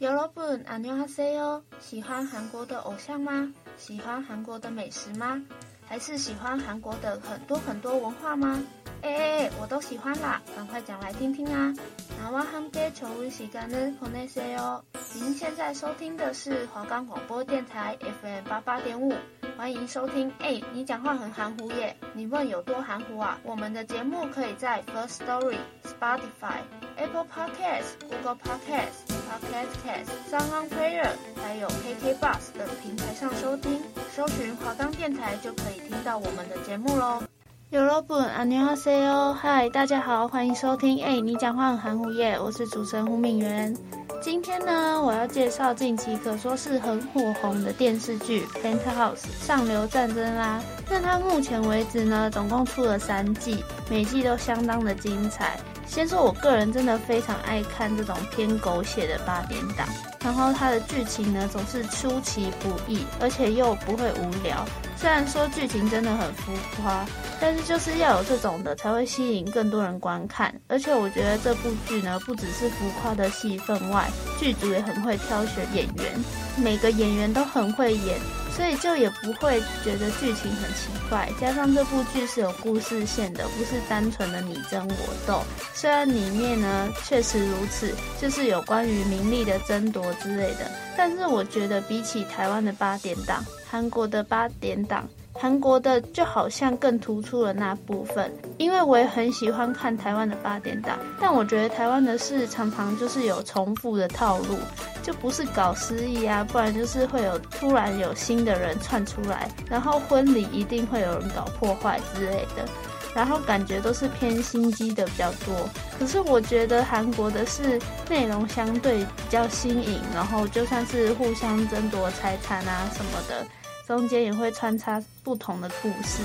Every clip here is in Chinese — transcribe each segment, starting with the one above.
여러분，안녕하세요。喜欢韩国的偶像吗？喜欢韩国的美食吗？还是喜欢韩国的很多很多文化吗？哎哎哎，我都喜欢啦！赶快讲来听听啊！나와함께좋은시간을보내세요。您现在收听的是华冈广播电台 FM 八八点五，欢迎收听。哎，你讲话很含糊耶！你问有多含糊啊？我们的节目可以在 First Story、Spotify、 Apple Podcast、Google Podcast、Pocket Cast、Sound On Player，还有 KK Bus 等平台上收听。搜寻华冈电台就可以听到我们的节目喽。有老本阿尼哈塞哦，嗨，大家好，欢迎收听。哎、你讲话很含糊耶，我是主持人胡敏元。今天呢，我要介绍近期可说是很火红的电视剧《Penthouse 上流战争》啦。那它目前为止呢，总共出了三季，每季都相当的精彩。先说，我个人真的非常爱看这种偏狗血的八点档，然后它的剧情呢总是出其不意，而且又不会无聊。虽然说剧情真的很浮夸，但是就是要有这种的才会吸引更多人观看。而且我觉得这部剧呢，不只是浮夸的戏份外，剧组也很会挑选演员，每个演员都很会演。所以就也不会觉得剧情很奇怪，加上这部剧是有故事线的，不是单纯的你争我斗。虽然里面呢确实如此，就是有关于名利的争夺之类的，但是我觉得比起台湾的八点档，韩国的八点档。韩国的就好像更突出了那部分，因为我也很喜欢看台湾的八点档，但我觉得台湾的事常常就是有重复的套路，就不是搞失忆啊，不然就是会有突然有新的人窜出来，然后婚礼一定会有人搞破坏之类的，然后感觉都是偏心机的比较多。可是我觉得韩国的是内容相对比较新颖，然后就算是互相争夺财产啊什么的。中间也会穿插不同的故事，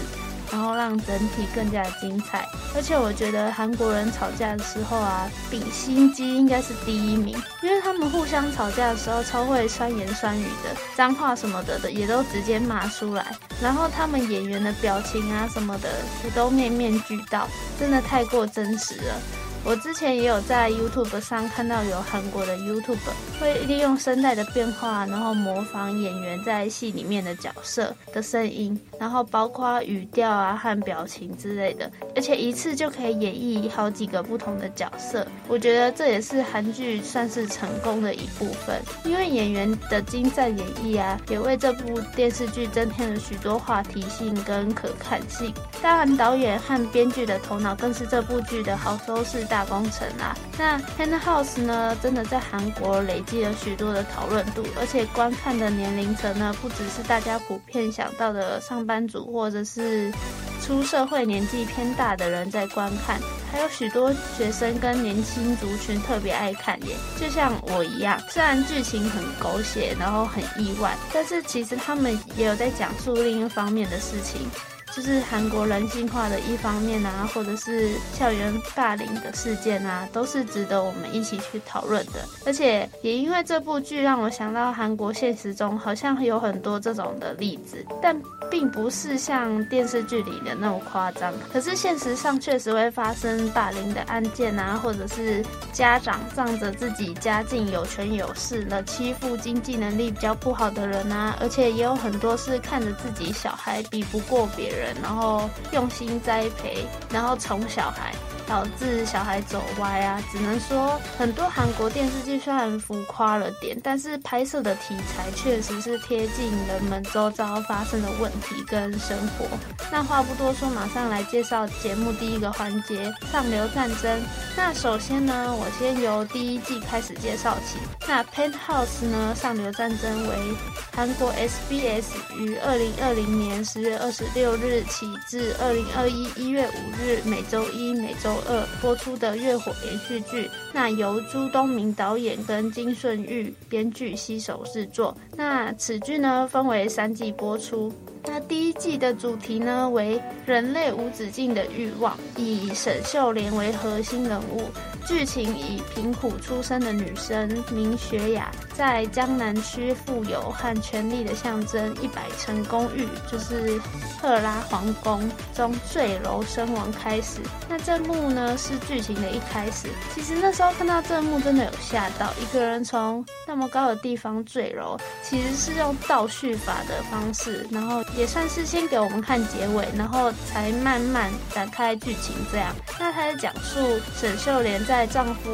然后让整体更加精彩。而且我觉得韩国人吵架的时候啊，比心机应该是第一名，因为他们互相吵架的时候超会酸言酸语的，脏话什么的的也都直接骂出来。然后他们演员的表情啊什么的也都面面俱到，真的太过真实了。我之前也有在 YouTube 上看到有韩国的 YouTube 会利用声带的变化，然后模仿演员在戏里面的角色的声音，然后包括语调啊和表情之类的，而且一次就可以演绎好几个不同的角色。我觉得这也是韩剧算是成功的一部分，因为演员的精湛演绎啊，也为这部电视剧增添了许多话题性跟可看性。当然，导演和编剧的头脑更是这部剧的好收视大工程啦。那《Penthouse》呢，真的在韩国累积了许多的讨论度，而且观看的年龄层呢，不只是大家普遍想到的上班族，或者是出社会年纪偏大的人在观看，还有许多学生跟年轻族群特别爱看耶。就像我一样，虽然剧情很狗血，然后很意外，但是其实他们也有在讲述另一方面的事情。就是韩国人性化的一方面啊，或者是校园霸凌的事件啊，都是值得我们一起去讨论的。而且也因为这部剧让我想到韩国现实中好像有很多这种的例子，但并不是像电视剧里的那么夸张。可是现实上确实会发生霸凌的案件啊，或者是家长仗着自己家境有权有势了，欺负经济能力比较不好的人啊。而且也有很多是看着自己小孩比不过别人。然后用心栽培，然后宠小孩，导致小孩走歪啊！只能说很多韩国电视剧虽然浮夸了点，但是拍摄的题材确实是贴近人们周遭发生的问题跟生活。那话不多说，马上来介绍节目第一个环节——上流战争。那首先呢，我先由第一季开始介绍起。那《Penthouse》呢，上流战争为韩国 SBS 于二零二零年十月二十六日。起至二零二一一月五日每周一、每周二播出的月火连续剧。那由朱东明导演跟金顺玉编剧携手制作。那此剧呢，分为三季播出。那第一季的主题呢，为人类无止境的欲望，以沈秀莲为核心人物。剧情以贫苦出身的女生明雪雅，在江南区富有和权力的象征一百层公寓，就是赫拉皇宫中坠楼身亡开始。那这幕呢，是剧情的一开始。其实那时候看到这幕，真的有吓到。一个人从那么高的地方坠楼，其实是用倒叙法的方式，然后也算是先给我们看结尾，然后才慢慢展开剧情这样。那他在讲述沈秀莲。在丈夫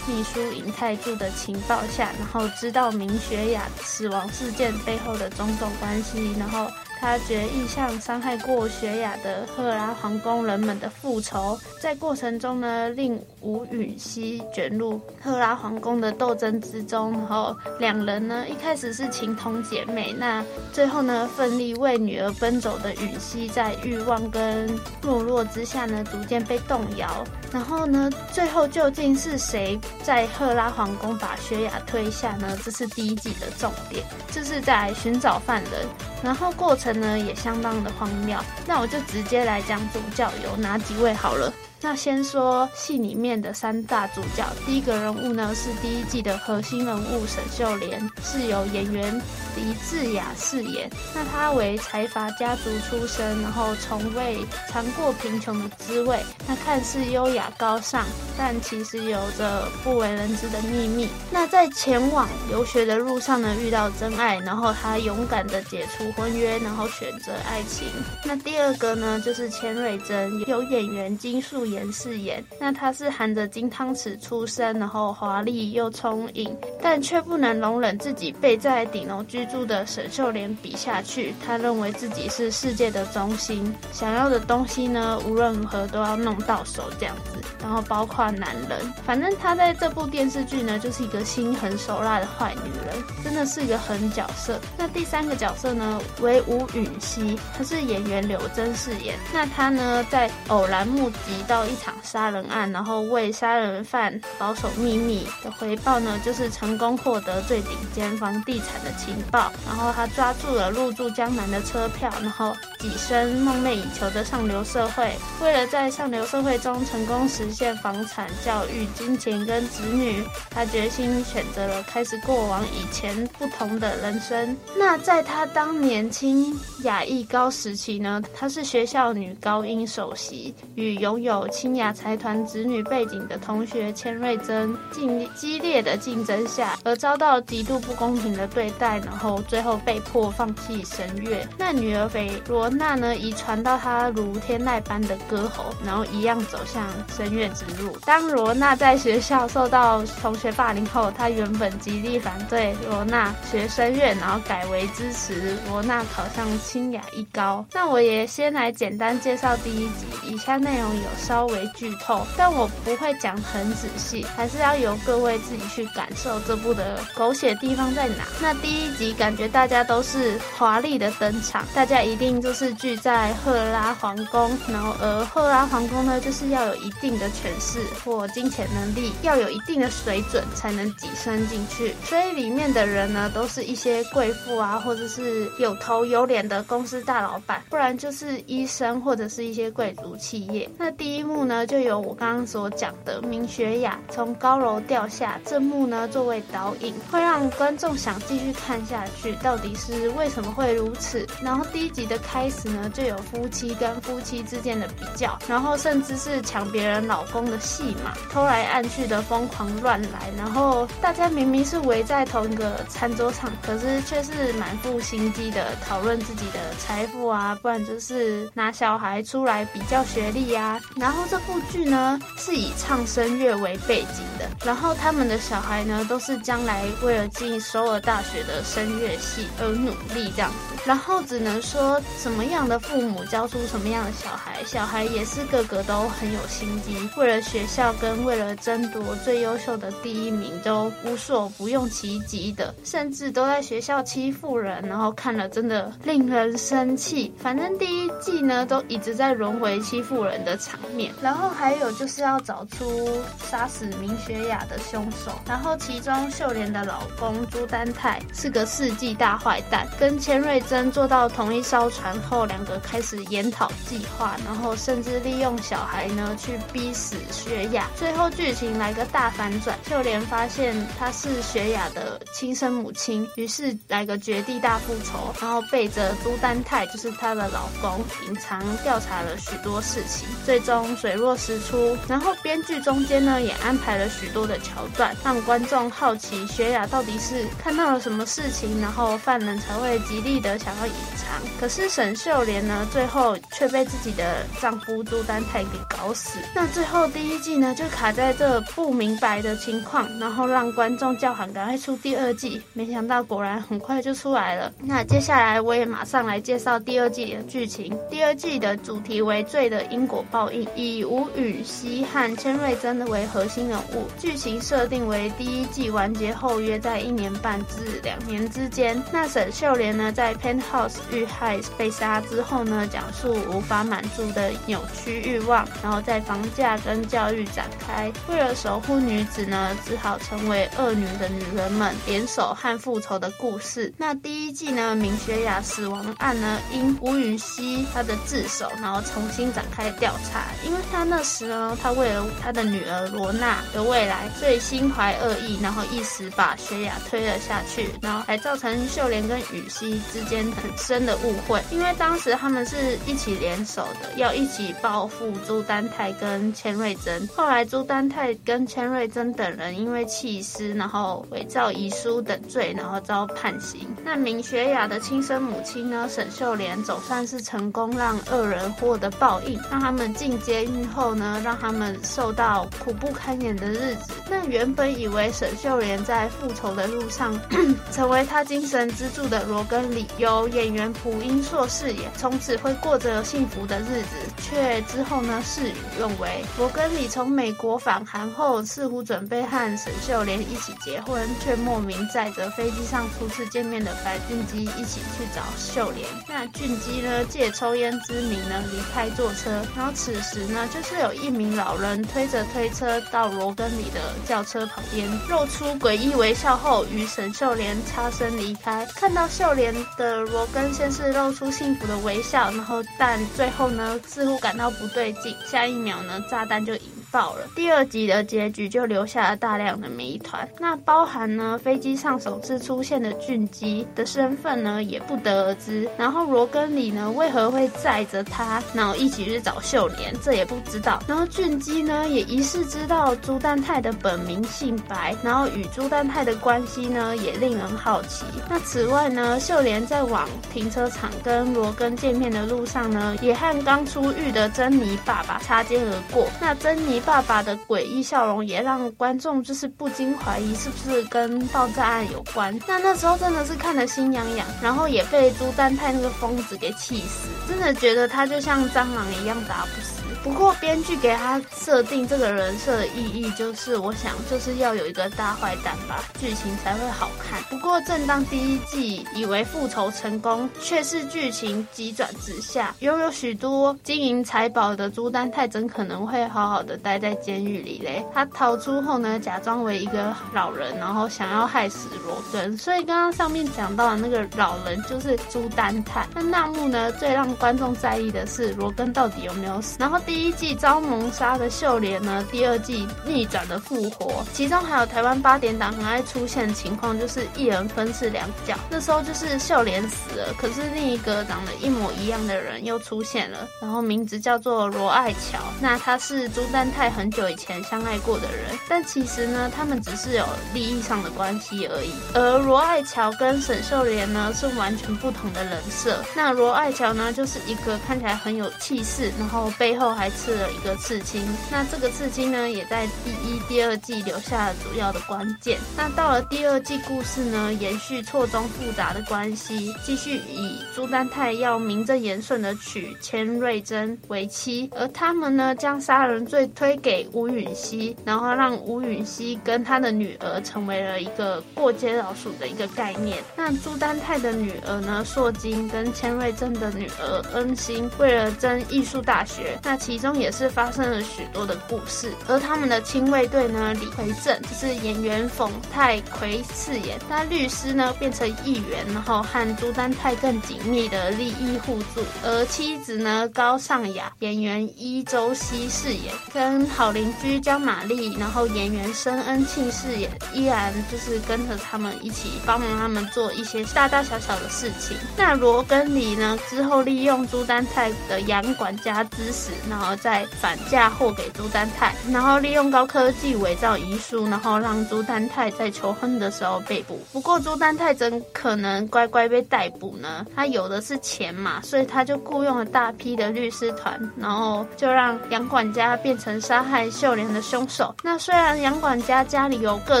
秘书尹泰柱的情报下，然后知道明雪雅死亡事件背后的种种关系，然后。他决意向伤害过雪雅的赫拉皇宫人们的复仇，在过程中呢，令吴允熙卷入赫拉皇宫的斗争之中。然后两人呢，一开始是情同姐妹，那最后呢，奋力为女儿奔走的允熙，在欲望跟懦弱之下呢，逐渐被动摇。然后呢，最后究竟是谁在赫拉皇宫把雪雅推下呢？这是第一季的重点，就是在寻找犯人。然后过程呢也相当的荒谬，那我就直接来讲主教有哪几位好了。那先说戏里面的三大主角，第一个人物呢是第一季的核心人物沈秀莲，是由演员黎智雅饰演。那她为财阀家族出身，然后从未尝过贫穷的滋味。那看似优雅高尚，但其实有着不为人知的秘密。那在前往留学的路上呢，遇到真爱，然后她勇敢的解除婚约，然后选择爱情。那第二个呢就是千瑞珍，由演员金素妍。饰演，那她是含着金汤匙出生，然后华丽又聪颖，但却不能容忍自己被在顶楼居住的沈秀莲比下去。她认为自己是世界的中心，想要的东西呢，无论如何都要弄到手这样子。然后包括男人，反正她在这部电视剧呢，就是一个心狠手辣的坏女人，真的是一个狠角色。那第三个角色呢，为吴允熙，她是演员柳真饰演。那她呢，在偶然目击到到一场杀人案，然后为杀人犯保守秘密的回报呢，就是成功获得最顶尖房地产的情报。然后他抓住了入住江南的车票，然后跻身梦寐以求的上流社会。为了在上流社会中成功实现房产、教育、金钱跟子女，他决心选择了开始过往以前不同的人生。那在他当年轻雅艺高时期呢，他是学校女高音首席，与拥有清雅财团子女背景的同学千瑞珍，竞激烈的竞争下，而遭到极度不公平的对待，然后最后被迫放弃声乐。那女儿斐罗娜呢，遗传到她如天籁般的歌喉，然后一样走向声乐之路。当罗娜在学校受到同学霸凌后，她原本极力反对罗娜学声乐，然后改为支持罗娜考上清雅一高。那我也先来简单介绍第一集，以下内容有上稍微。剧透，但我不会讲很仔细，还是要由各位自己去感受这部的狗血地方在哪。那第一集感觉大家都是华丽的登场，大家一定就是聚在赫拉皇宫，然后而赫拉皇宫呢，就是要有一定的权势或金钱能力，要有一定的水准才能跻身进去。所以里面的人呢，都是一些贵妇啊，或者是有头有脸的公司大老板，不然就是医生或者是一些贵族企业。那第一幕。呢，就有我刚刚所讲的明雪雅从高楼掉下这幕呢，作为导引，会让观众想继续看下去，到底是为什么会如此？然后第一集的开始呢，就有夫妻跟夫妻之间的比较，然后甚至是抢别人老公的戏码，偷来暗去的疯狂乱来，然后大家明明是围在同一个餐桌上，可是却是满腹心机的讨论自己的财富啊，不然就是拿小孩出来比较学历啊，然后。然后这部剧呢是以唱声乐为背景的，然后他们的小孩呢都是将来为了进首尔大学的声乐系而努力这样子。然后只能说，什么样的父母教出什么样的小孩，小孩也是个个都很有心机，为了学校跟为了争夺最优秀的第一名，都无所不用其极的，甚至都在学校欺负人，然后看了真的令人生气。反正第一季呢，都一直在轮回欺负人的场面。然后还有就是要找出杀死明雪雅的凶手。然后其中秀莲的老公朱丹泰是个世纪大坏蛋，跟千瑞珍。坐到同一艘船后，两个开始研讨计划，然后甚至利用小孩呢去逼死雪雅。最后剧情来个大反转，秀莲发现她是雪雅的亲生母亲，于是来个绝地大复仇，然后背着朱丹泰就是她的老公，隐藏调查了许多事情，最终水落石出。然后编剧中间呢也安排了许多的桥段，让观众好奇雪雅到底是看到了什么事情，然后犯人才会极力的。想要隐藏，可是沈秀莲呢，最后却被自己的丈夫朱丹泰给搞死。那最后第一季呢，就卡在这不明白的情况，然后让观众叫喊赶快出第二季。没想到果然很快就出来了。那接下来我也马上来介绍第二季的剧情。第二季的主题为罪的因果报应，以吴允熙和千瑞珍为核心人物。剧情设定为第一季完结后约在一年半至两年之间。那沈秀莲呢，在 Penthouse 遇害被杀之后呢，讲述无法满足的扭曲欲望，然后在房价跟教育展开，为了守护女子呢，只好成为恶女的女人们联手和复仇的故事。那第一季呢，明学雅死亡案呢，因吴允熙她的自首，然后重新展开调查，因为他那时呢，他为了他的女儿罗娜的未来，所以心怀恶意，然后一时把雪雅推了下去，然后还造成秀莲跟雨熙之间。很深的误会，因为当时他们是一起联手的，要一起报复朱丹泰跟千瑞珍。后来朱丹泰跟千瑞珍等人因为弃尸，然后伪造遗书等罪，然后遭判刑。那明雪雅的亲生母亲呢，沈秀莲总算是成功让恶人获得报应，让他们进阶监狱后呢，让他们受到苦不堪言的日子。那原本以为沈秀莲在复仇的路上，成为他精神支柱的罗根里。由演员朴英硕饰演，从此会过着幸福的日子，却之后呢，事与愿违。罗根里从美国返韩后，似乎准备和沈秀莲一起结婚，却莫名载着飞机上初次见面的白俊基一起去找秀莲。那俊基呢，借抽烟之名呢，离开坐车，然后此时呢，就是有一名老人推着推车到罗根里的轿车旁边，露出诡异微笑后，与沈秀莲擦身离开。看到秀莲的。罗根先是露出幸福的微笑，然后但最后呢，似乎感到不对劲，下一秒呢，炸弹就引爆了。第二集的结局就留下了大量的谜团，那包含呢，飞机上首次出现的俊基的身份呢，也不得而知。然后罗根里呢，为何会载着他，然后一起去找秀莲，这也不知道。然后俊基呢，也疑似知道朱丹泰的本名姓白，然后与朱丹泰的关系呢，也令人好奇。那此外呢，秀莲在往停车场跟罗根见面的路上呢，也和刚出狱的珍妮爸爸擦肩而过。那珍妮爸爸的诡异笑容也让观众就是不禁怀疑是不是跟爆炸案有关。那那时候真的是看得心痒痒，然后也被朱丹泰那个疯子给气死，真的觉得他就像蟑螂一样打不死。不过编剧给他设定这个人设的意义，就是我想就是要有一个大坏蛋吧，剧情才会好看。不过正当第一季以为复仇成功，却是剧情急转直下。拥有许多金银财宝的朱丹泰，怎可能会好好的待在监狱里嘞？他逃出后呢，假装为一个老人，然后想要害死罗根。所以刚刚上面讲到的那个老人就是朱丹泰。那那幕呢，最让观众在意的是罗根到底有没有死？然后第。第一季遭谋杀的秀莲呢，第二季逆转的复活，其中还有台湾八点档很爱出现的情况，就是一人分饰两角。那时候就是秀莲死了，可是另一个长得一模一样的人又出现了，然后名字叫做罗爱乔。那他是朱丹泰泰很久以前相爱过的人，但其实呢，他们只是有利益上的关系而已。而罗爱乔跟沈秀莲呢，是完全不同的人设。那罗爱乔呢，就是一个看起来很有气势，然后背后还还刺了一个刺青。那这个刺青呢，也在第一、第二季留下了主要的关键。那到了第二季，故事呢，延续错综复杂的关系，继续以朱丹泰要名正言顺的娶千瑞珍为妻，而他们呢，将杀人罪推给吴允熙，然后让吴允熙跟他的女儿成为了一个过街老鼠的一个概念。那朱丹泰的女儿呢，硕金跟千瑞珍的女儿恩心，为了争艺术大学，那其其中也是发生了许多的故事。而他们的亲卫队呢，李奎正就是演员冯泰奎饰演，那律师呢变成议员，然后和朱丹泰更紧密的利益互助。而妻子呢，高尚雅演员伊周希饰演，跟好邻居江玛丽，然后演员申恩庆饰演，依然就是跟着他们一起帮忙他们做一些大大小小的事情。那罗根里呢，之后利用朱丹泰的洋管家之死，然后然后再反嫁祸给朱丹泰，然后利用高科技伪造遗书，然后让朱丹泰在求婚的时候被捕。不过朱丹泰怎可能乖乖被逮捕呢？他有的是钱嘛，所以他就雇佣了大批的律师团，然后就让杨管家变成杀害秀莲的凶手。那虽然杨管家家里有各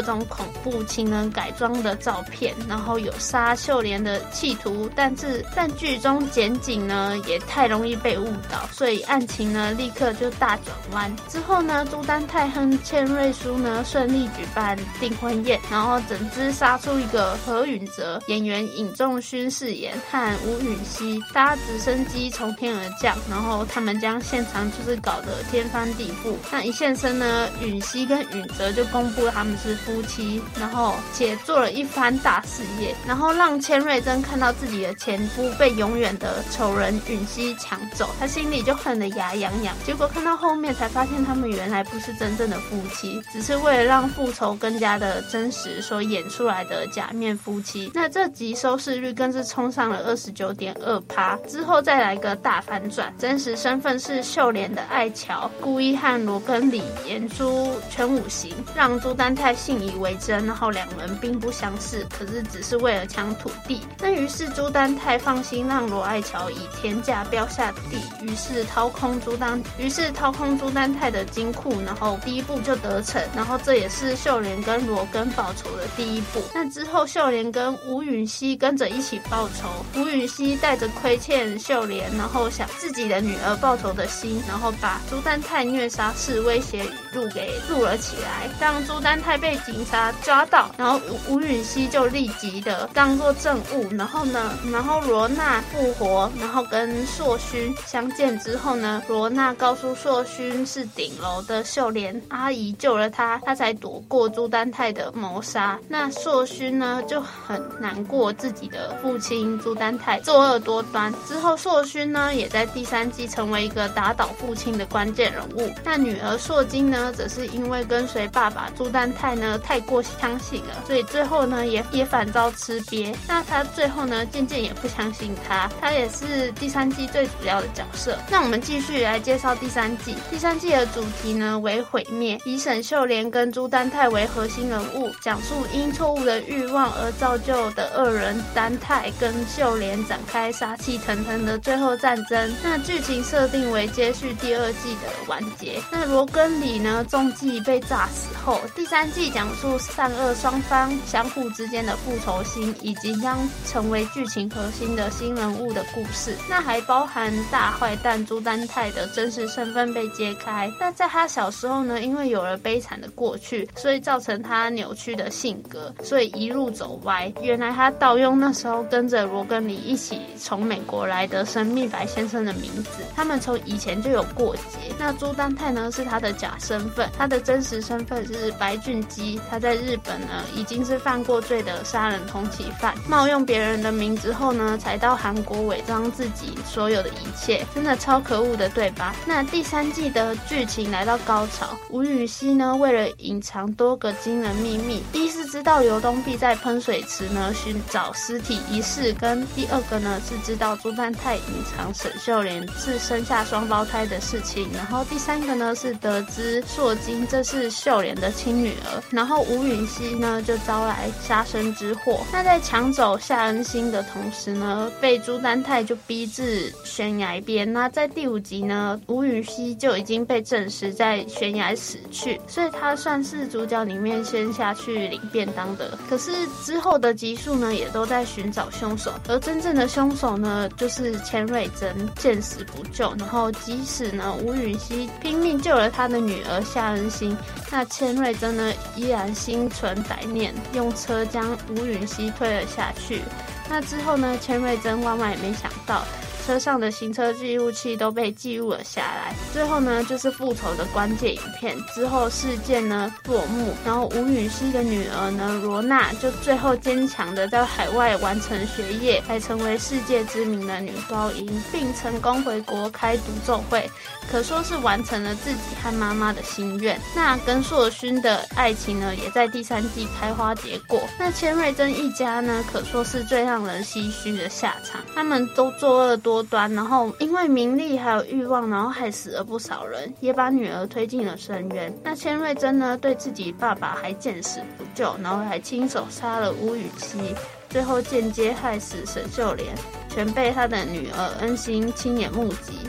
种恐怖情人改装的照片，然后有杀秀莲的企图，但是但剧中剪景呢也太容易被误导，所以案情呢立刻就大转弯。之后呢，朱丹泰亨千瑞书呢顺利举办订婚宴，然后整支杀出一个何允泽演员尹仲勋饰演，和吴允熙搭直升机从天而降，然后他们将现场就是搞得天翻地覆。那一现身呢，允熙跟允泽就公布了他们是夫妻，然后且做了一番大事业，然后让千瑞珍看到自己的前夫被永远的仇人允熙抢走，他心里就恨得牙痒结果看到后面才发现他们原来不是真正的夫妻，只是为了让复仇更加的真实所演出来的假面夫妻。那这集收视率更是冲上了二十九点二趴，之后再来个大反转，真实身份是秀莲的爱乔，故意和罗根里演出全武行，让朱丹泰信以为真，然后两人并不相识，可是只是为了抢土地。那于是朱丹泰放心让罗爱乔以天价标下地，于是掏空朱丹，于是掏空朱丹泰的金库，然后第一步就得逞，然后这也是秀莲跟罗根报仇的第一步。那之后秀莲跟吴允熙跟着一起报仇，吴允熙带着亏欠秀莲，然后想自己的女儿报仇的心，然后把朱丹泰虐杀式威胁语录给录了起来，让朱丹泰被警察抓到，然后吴允熙就立即的当做证物，然后呢，然后罗娜复活，然后跟硕勋相见之后呢，罗那告诉硕勋是顶楼的秀莲阿姨救了他，他才躲过朱丹泰的谋杀。那硕勋呢就很难过自己的父亲朱丹泰作恶多端。之后硕勋呢也在第三季成为一个打倒父亲的关键人物。那女儿硕金呢，则是因为跟随爸爸朱丹泰呢太过相信了，所以最后呢也也反遭吃瘪。那他最后呢渐渐也不相信他，他也是第三季最主要的角色。那我们继续来介绍第三季。第三季的主题呢为毁灭，以沈秀莲跟朱丹泰为核心人物，讲述因错误的欲望而造就的二人丹泰跟秀莲展开杀气腾腾的最后战争。那剧情设定为接续第二季的完结。那罗根里呢中计被炸死后，第三季讲述善恶双方相互之间的复仇心，以及将成为剧情核心的新人物的故事。那还包含大坏蛋朱丹泰的真实身份被揭开。那在他小时候呢，因为有了悲惨的过去，所以造成他扭曲的性格，所以一路走歪。原来他盗用那时候跟着罗根里一起从美国来的神秘白先生的名字。他们从以前就有过节。那朱丹泰呢是他的假身份，他的真实身份是白俊基。他在日本呢已经是犯过罪的杀人通缉犯，冒用别人的名字后呢，才到韩国伪装自己所有的一切，真的超可恶的，对吧？那第三季的剧情来到高潮，吴允熙呢为了隐藏多个惊人秘密，第一是知道刘东碧在喷水池呢寻找尸体一事，跟第二个呢是知道朱丹泰隐藏沈秀莲是生下双胞胎的事情，然后第三个呢。是得知硕金这是秀莲的亲女儿，然后吴允熙呢就招来杀身之祸。那在抢走夏恩心的同时呢，被朱丹泰就逼至悬崖边。那在第五集呢，吴允熙就已经被证实在悬崖死去，所以他算是主角里面先下去领便当的。可是之后的集数呢，也都在寻找凶手，而真正的凶手呢，就是千瑞珍见死不救。然后即使呢，吴允熙拼命救了他的女儿夏恩心，那千瑞珍呢依然心存歹念，用车将吴允熙推了下去。那之后呢，千瑞珍万万也没想到。车上的行车记录器都被记录了下来。最后呢，就是复仇的关键影片。之后事件呢落幕，然后吴雨熙的女儿呢罗娜就最后坚强的在海外完成学业，才成为世界知名的女高音，并成功回国开独奏会，可说是完成了自己和妈妈的心愿。那跟硕勋的爱情呢，也在第三季开花结果。那千瑞珍一家呢，可说是最让人唏嘘的下场。他们都作恶多端，然后因为名利还有欲望，然后害死了不少人，也把女儿推进了深渊。那千瑞珍呢，对自己爸爸还见死不救，然后还亲手杀了吴允熙，最后间接害死沈秀莲，全被他的女儿恩心亲眼目击。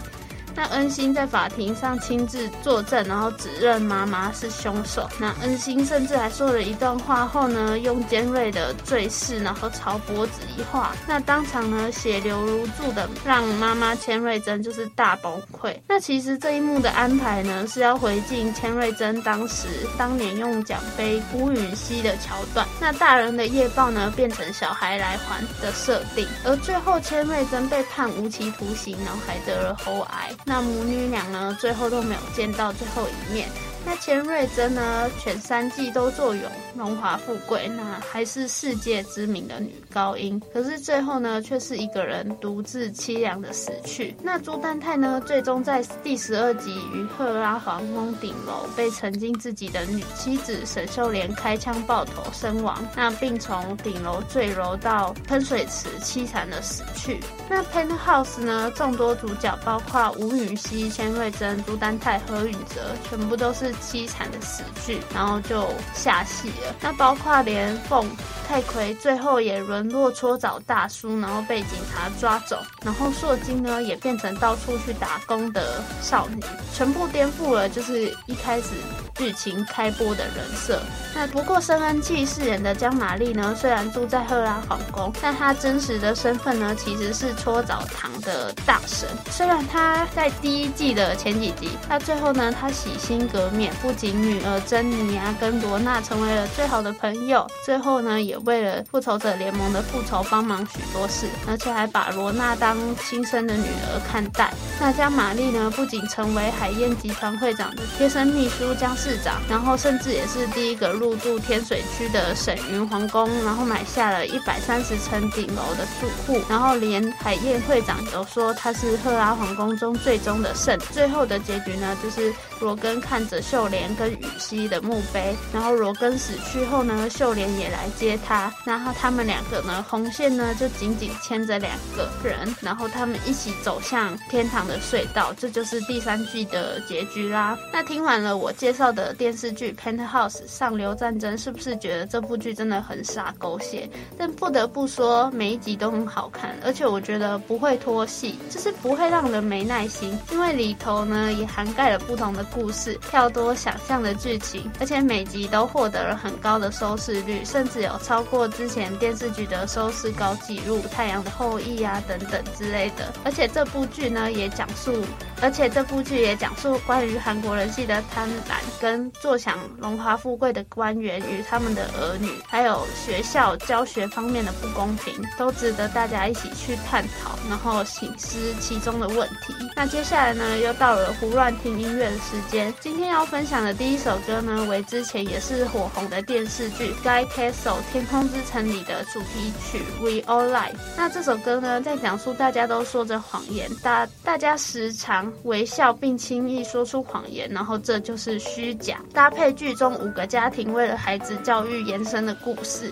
那恩心在法庭上亲自作证，然后指认妈妈是凶手。那恩心甚至还说了一段话后呢，用尖锐的坠饰，然后朝脖子一划，那当场呢血流如注的，让妈妈千瑞珍就是大崩溃。那其实这一幕的安排呢，是要回敬千瑞珍当时当年用奖杯孤允熙的桥段。那大人的夜报呢，变成小孩来还的设定。而最后千瑞珍被判无期徒刑，然后还得了喉癌。那母女俩呢，最后都没有见到最后一面。那千瑞珍呢，全三季都坐拥荣华富贵，那还是世界知名的女高音。可是最后呢，却是一个人独自凄凉的死去。那朱丹泰呢，最终在第十二集于赫拉皇宫顶楼被曾经自己的女妻子沈秀莲开枪爆头身亡，那并从顶楼坠楼到喷水池凄惨的死去。那 Penthouse 呢，众多主角包括吴允熙、千瑞珍、朱丹泰、何允哲，全部都是。凄惨的死去，然后就下戏了。那包括连凤太奎最后也沦落搓澡大叔，然后被警察抓走。然后硕金呢，也变成到处去打工的少女，全部颠覆了就是一开始剧情开播的人设。那不过申恩庆饰演的姜玛丽呢，虽然住在赫拉皇宫，但她真实的身份呢，其实是搓澡堂的大神。虽然她在第一季的前几集，她最后呢，她洗心革面。不仅女儿珍妮啊跟罗娜成为了最好的朋友，最后呢也为了复仇者联盟的复仇帮忙许多事，而且还把罗娜当亲生的女儿看待。那姜玛丽呢，不仅成为海燕集团会长的贴身秘书姜市长，然后甚至也是第一个入住天水区的沈云皇宫，然后买下了一百三十层顶楼的住户，然后连海燕会长都说他是赫拉皇宫中最终的圣。最后的结局呢，就是罗根看着。秀莲跟允熙的墓碑，然后罗根死去后呢，秀莲也来接他，然后他们两个呢，红线呢就紧紧牵着两个人，然后他们一起走向天堂的隧道，这就是第三季的结局啦。那听完了我介绍的电视剧《Penthouse 上流战争》，是不是觉得这部剧真的很傻狗血？但不得不说，每一集都很好看，而且我觉得不会拖戏，就是不会让人没耐心，因为里头呢也涵盖了不同的故事，跳多。我想象的剧情，而且每集都获得了很高的收视率，甚至有超过之前电视剧的收视高纪录《太阳的后裔》啊等等之类的。而且这部剧呢也讲述，而且这部剧也讲述关于韩国人系的贪婪，跟坐享荣华富贵的官员与他们的儿女，还有学校教学方面的不公平，都值得大家一起去探讨，然后醒思其中的问题。那接下来呢，又到了胡乱听音乐的时间，今天要分。享的第一首歌呢，为之前也是火红的电视剧《Sky Castle 天空之城》里的主题曲《We All Lie》。那这首歌呢，在讲述大家都说着谎言，大大家时常微笑并轻易说出谎言，然后这就是虚假。搭配剧中五个家庭为了孩子教育延伸的故事。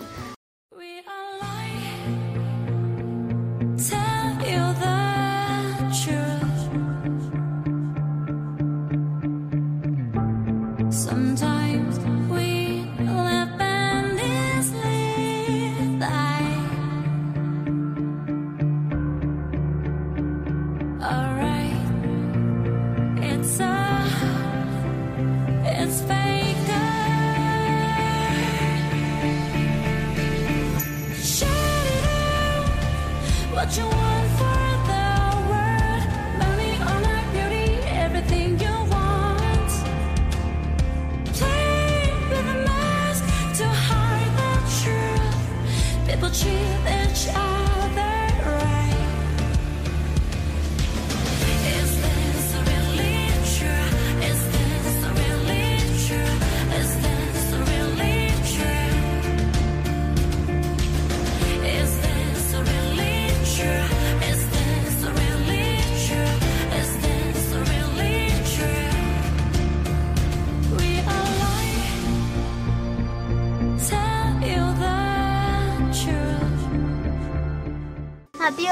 第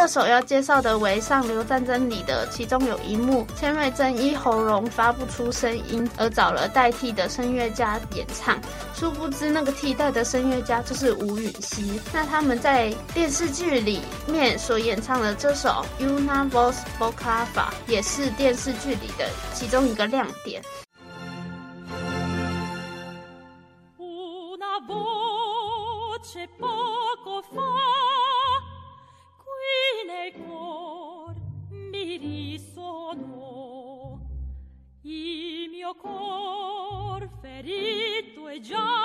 二首要介绍的为《上流战争》里的，其中有一幕，千瑞珍因喉咙发不出声音而找了代替的声乐家演唱，殊不知那个替代的声乐家就是吴允熙。那他们在电视剧里面所演唱的这首《Una Voz Pocava》也是电视剧里的其中一个亮点。cor ferito e già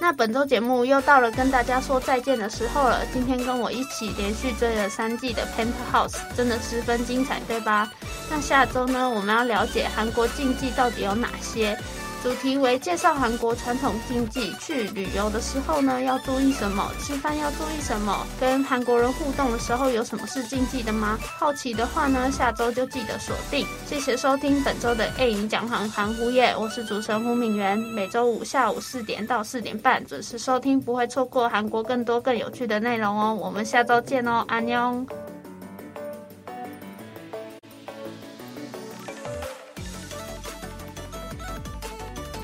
那本周节目又到了跟大家说再见的时候了。今天跟我一起连续追了三季的《Penthouse》真的十分精彩，对吧？那下周呢，我们要了解韩国竞技到底有哪些？主题为介绍韩国传统禁忌，去旅游的时候呢，要注意什么？吃饭要注意什么？跟韩国人互动的时候有什么是禁忌的吗？好奇的话呢，下周就记得锁定。谢谢收听本周的 A 影讲韩韩胡夜，我是主持人胡敏媛，每周五下午四点到四点半准时收听，不会错过韩国更多更有趣的内容哦。我们下周见哦，安妞。